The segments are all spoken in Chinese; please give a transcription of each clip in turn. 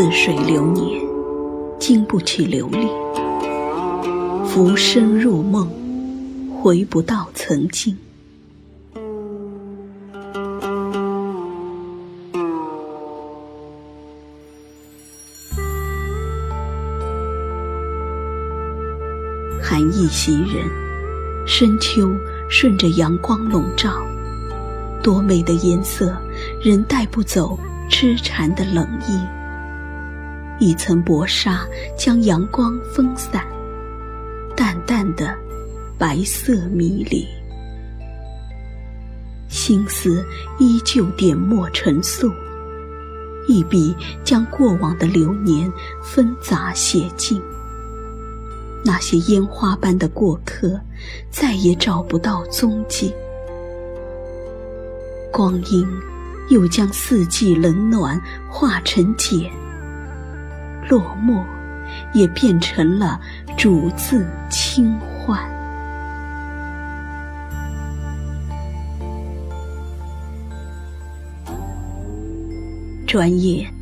似水流年，经不起流离。浮生入梦，回不到曾经。寒意袭人，深秋顺着阳光笼罩，多美的颜色，仍带不走痴缠的冷意。一层薄纱将阳光分散，淡淡的白色迷离，心思依旧点墨成素，一笔将过往的流年纷杂写尽。那些烟花般的过客，再也找不到踪迹。光阴又将四季冷暖化成茧，落寞也变成了主字轻唤。转眼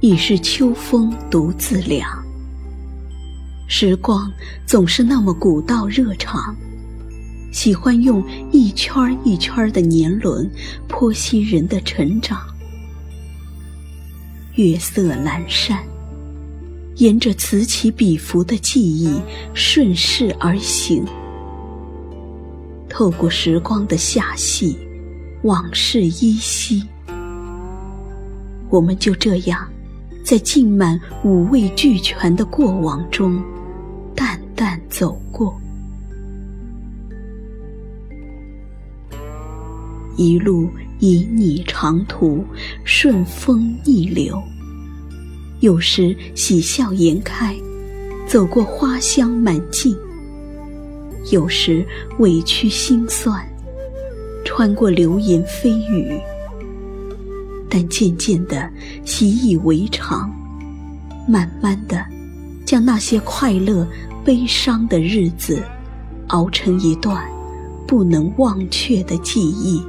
已是秋风独自凉。时光总是那么古道热肠，喜欢用一圈一圈的年轮剖析人的成长。月色阑珊，沿着此起彼伏的记忆顺势而行，透过时光的罅隙，往事依稀。我们就这样，在浸满五味俱全的过往中。淡走过，一路旖旎长途，顺风逆流。有时喜笑颜开，走过花香满径；有时委屈心酸，穿过流言蜚语。但渐渐的习以为常，慢慢的将那些快乐。悲伤的日子，熬成一段不能忘却的记忆。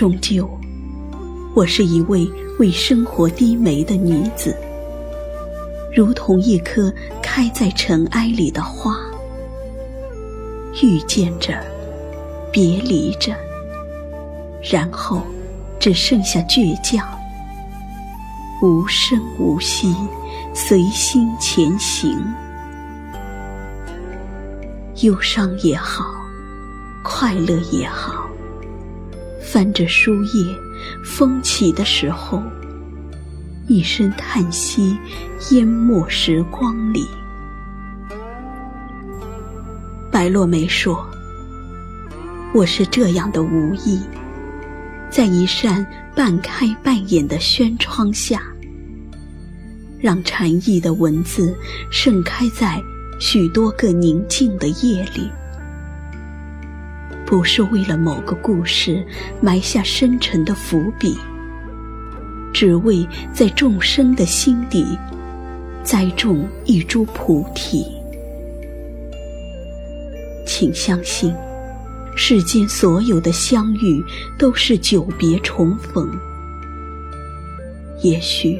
终究，我是一位为生活低眉的女子，如同一颗开在尘埃里的花，遇见着，别离着，然后只剩下倔强。无声无息，随心前行。忧伤也好，快乐也好，翻着书页，风起的时候，一声叹息，淹没时光里。白落梅说：“我是这样的无意，在一扇半开半掩的轩窗下。”让禅意的文字盛开在许多个宁静的夜里，不是为了某个故事埋下深沉的伏笔，只为在众生的心底栽种一株菩提。请相信，世间所有的相遇都是久别重逢。也许。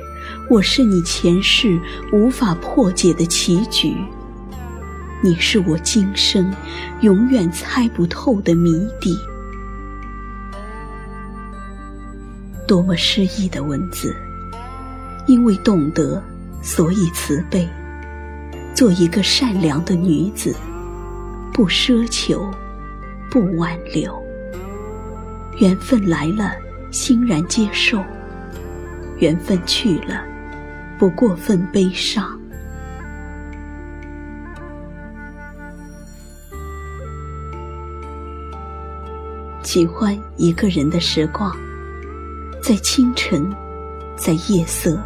我是你前世无法破解的棋局，你是我今生永远猜不透的谜底。多么诗意的文字，因为懂得，所以慈悲。做一个善良的女子，不奢求，不挽留。缘分来了，欣然接受；缘分去了。不过分悲伤。喜欢一个人的时光，在清晨，在夜色，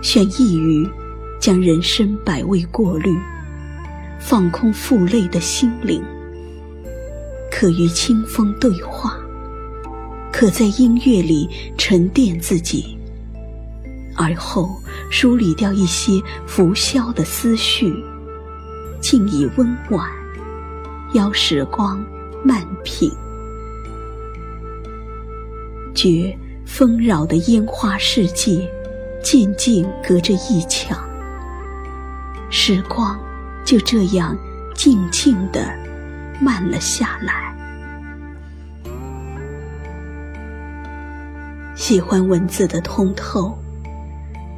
选一隅，将人生百味过滤，放空负累的心灵。可与清风对话，可在音乐里沉淀自己。而后梳理掉一些浮消的思绪，静以温婉，邀时光慢品。觉纷扰的烟花世界，渐渐隔着一墙。时光就这样静静地慢了下来。喜欢文字的通透，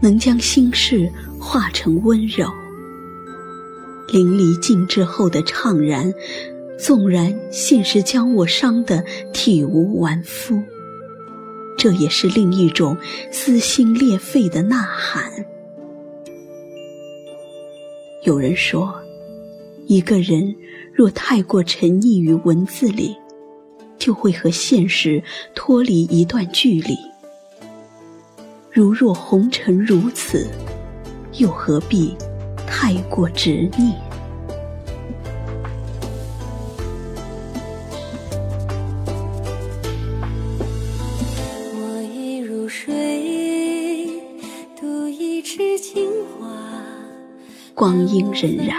能将心事化成温柔。淋漓尽致后的怅然，纵然现实将我伤得体无完肤，这也是另一种撕心裂肺的呐喊。有人说，一个人若太过沉溺于文字里，就会和现实脱离一段距离。如若红尘如此，又何必太过执念？光阴荏苒，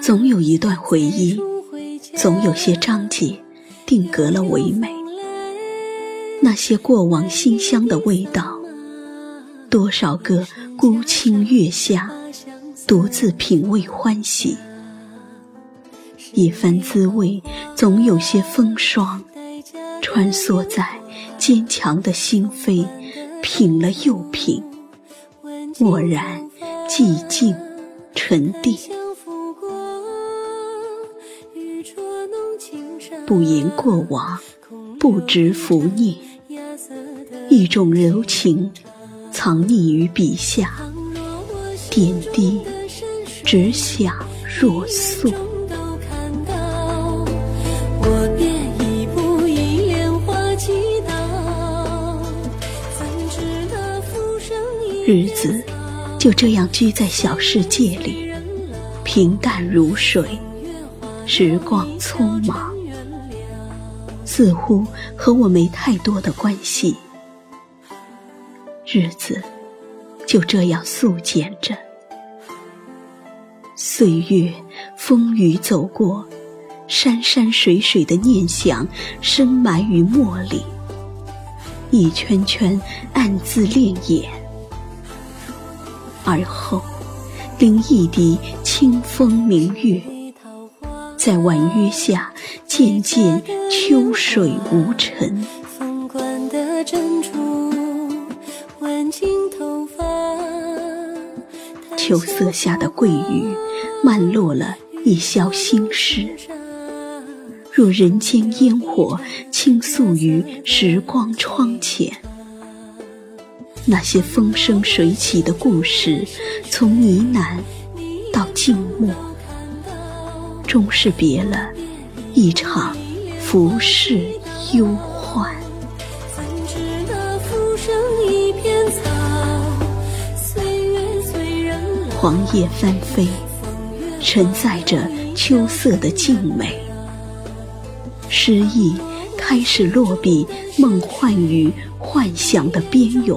总有一段回忆，总有些章节定格了唯美。那些过往馨香的味道。多少个孤清月下，独自品味欢喜。一番滋味，总有些风霜，穿梭在坚强的心扉，品了又品，蓦然寂静沉淀。不言过往，不知浮念，一种柔情。藏匿于笔下，点滴只想若素。日子就这样居在小世界里，平淡如水，时光匆忙，似乎和我没太多的关系。日子就这样素简着，岁月风雨走过，山山水水的念想深埋于墨里，一圈圈暗自潋滟，而后临一滴清风明月，在婉约下渐渐秋水无尘。秋色下的桂雨，漫落了一宵心事。若人间烟火倾诉于时光窗前，那些风生水起的故事，从呢喃到静默，终是别了一场浮世忧患。黄叶翻飞，承载着秋色的静美。诗意开始落笔，梦幻与幻想的边缘，